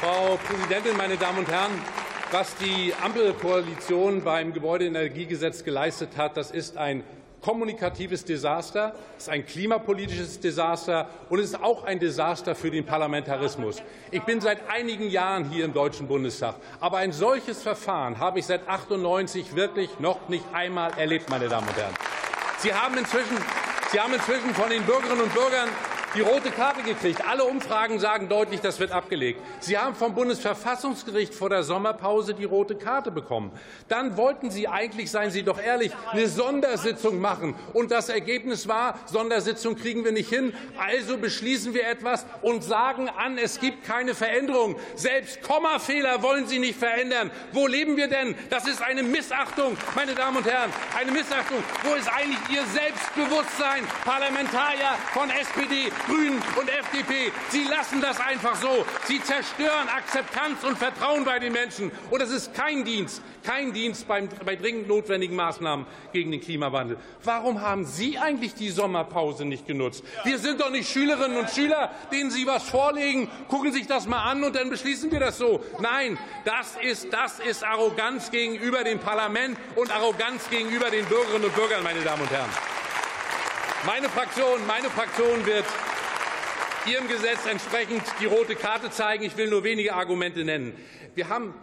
Frau Präsidentin, meine Damen und Herren! Was die Ampelkoalition beim Gebäudeenergiegesetz geleistet hat, das ist ein kommunikatives Desaster, es ist ein klimapolitisches Desaster und es ist auch ein Desaster für den Parlamentarismus. Ich bin seit einigen Jahren hier im Deutschen Bundestag, aber ein solches Verfahren habe ich seit 98 wirklich noch nicht einmal erlebt, meine Damen und Herren. Sie haben inzwischen, Sie haben inzwischen von den Bürgerinnen und Bürgern die rote Karte gekriegt. Alle Umfragen sagen deutlich, das wird abgelegt. Sie haben vom Bundesverfassungsgericht vor der Sommerpause die rote Karte bekommen. Dann wollten Sie eigentlich, seien Sie doch ehrlich, eine Sondersitzung machen. Und das Ergebnis war, Sondersitzung kriegen wir nicht hin. Also beschließen wir etwas und sagen an, es gibt keine Veränderung. Selbst Kommafehler wollen Sie nicht verändern. Wo leben wir denn? Das ist eine Missachtung, meine Damen und Herren. Eine Missachtung. Wo ist eigentlich Ihr Selbstbewusstsein, Parlamentarier von SPD, Grünen und FDP. Sie lassen das einfach so. Sie zerstören Akzeptanz und Vertrauen bei den Menschen. Und das ist kein Dienst, kein Dienst bei dringend notwendigen Maßnahmen gegen den Klimawandel. Warum haben Sie eigentlich die Sommerpause nicht genutzt? Wir sind doch nicht Schülerinnen und Schüler, denen Sie was vorlegen. Gucken sich das mal an und dann beschließen wir das so. Nein, das ist, das ist Arroganz gegenüber dem Parlament und Arroganz gegenüber den Bürgerinnen und Bürgern, meine Damen und Herren. Meine Fraktion, meine Fraktion wird Ihrem Gesetz entsprechend die rote Karte zeigen. Ich will nur wenige Argumente nennen. Wir haben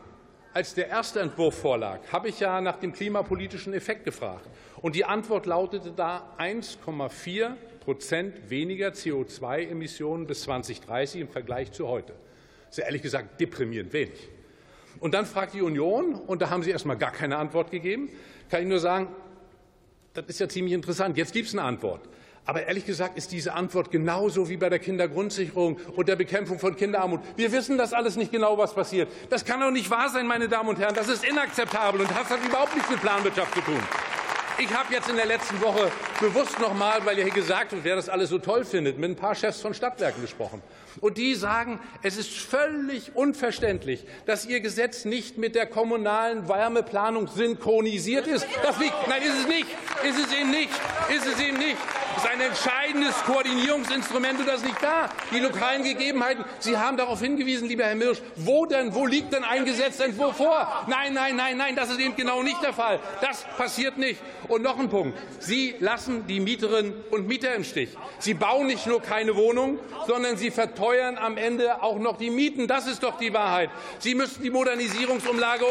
als der erste Entwurf vorlag, habe ich ja nach dem klimapolitischen Effekt gefragt. Und die Antwort lautete da 1,4 Prozent weniger CO2-Emissionen bis 2030 im Vergleich zu heute. Das ist ja ehrlich gesagt deprimierend wenig. Und dann fragt die Union, und da haben Sie erst mal gar keine Antwort gegeben, kann ich nur sagen, das ist ja ziemlich interessant. Jetzt gibt es eine Antwort. Aber ehrlich gesagt ist diese Antwort genauso wie bei der Kindergrundsicherung und der Bekämpfung von Kinderarmut. Wir wissen das alles nicht genau, was passiert. Das kann doch nicht wahr sein, meine Damen und Herren. Das ist inakzeptabel und das hat überhaupt nichts mit Planwirtschaft zu tun. Ich habe jetzt in der letzten Woche bewusst noch mal, weil ja hier gesagt wird, wer das alles so toll findet, mit ein paar Chefs von Stadtwerken gesprochen. Und die sagen, es ist völlig unverständlich, dass ihr Gesetz nicht mit der kommunalen Wärmeplanung synchronisiert ist. Das liegt, nein, ist es nicht. Ist es eben nicht. Ist es eben nicht. Das ist ein entscheidendes Koordinierungsinstrument und das liegt da. Die lokalen Gegebenheiten. Sie haben darauf hingewiesen, lieber Herr Mirsch. Wo denn? Wo liegt denn ein Gesetzentwurf vor? Nein, nein, nein, nein. Das ist eben genau nicht der Fall. Das passiert nicht. Und noch ein Punkt. Sie lassen die Mieterinnen und Mieter im Stich. Sie bauen nicht nur keine Wohnung, sondern sie verteuern am Ende auch noch die Mieten. Das ist doch die Wahrheit. Sie müssen die Modernisierungsumlage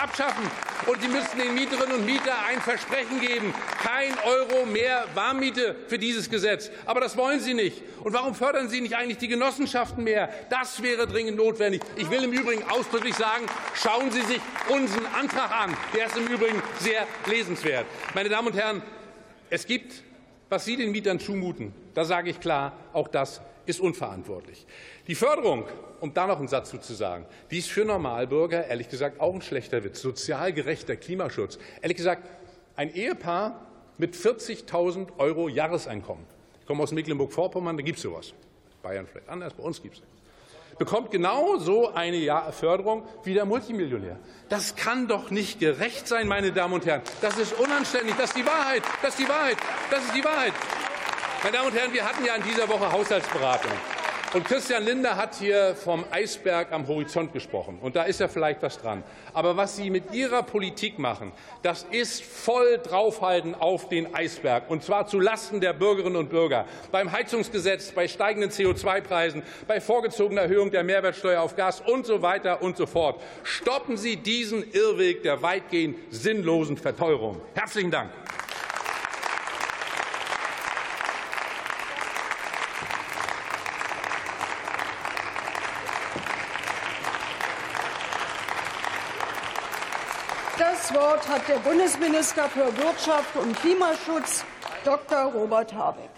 abschaffen. Und Sie müssen den Mieterinnen und Mietern ein Versprechen geben. Kein Euro mehr Warmmiete für dieses Gesetz. Aber das wollen Sie nicht. Und warum fördern Sie nicht eigentlich die Genossenschaften mehr? Das wäre dringend notwendig. Ich will im Übrigen ausdrücklich sagen, schauen Sie sich unseren Antrag an. Der ist im Übrigen sehr lesenswert. Meine Damen und Herren, es gibt, was Sie den Mietern zumuten, da sage ich klar, auch das ist unverantwortlich. Die Förderung, um da noch einen Satz zu sagen, die ist für Normalbürger ehrlich gesagt auch ein schlechter Witz. Sozial gerechter Klimaschutz. Ehrlich gesagt, ein Ehepaar mit 40.000 Euro Jahreseinkommen. Ich komme aus Mecklenburg-Vorpommern, da gibt es sowas. Bayern vielleicht anders, bei uns gibt es bekommt genau so eine Förderung wie der Multimillionär. Das kann doch nicht gerecht sein, meine Damen und Herren. Das ist unanständig. Das ist die Wahrheit. Das ist die Wahrheit. Das ist die Wahrheit. Meine Damen und Herren, wir hatten ja in dieser Woche Haushaltsberatung. Und Christian Lindner hat hier vom Eisberg am Horizont gesprochen. Und da ist ja vielleicht was dran. Aber was Sie mit Ihrer Politik machen, das ist voll draufhalten auf den Eisberg. Und zwar zu Lasten der Bürgerinnen und Bürger. Beim Heizungsgesetz, bei steigenden CO2-Preisen, bei vorgezogener Erhöhung der Mehrwertsteuer auf Gas und so weiter und so fort. Stoppen Sie diesen Irrweg der weitgehend sinnlosen Verteuerung. Herzlichen Dank. Das Wort hat der Bundesminister für Wirtschaft und Klimaschutz, Dr. Robert Habeck.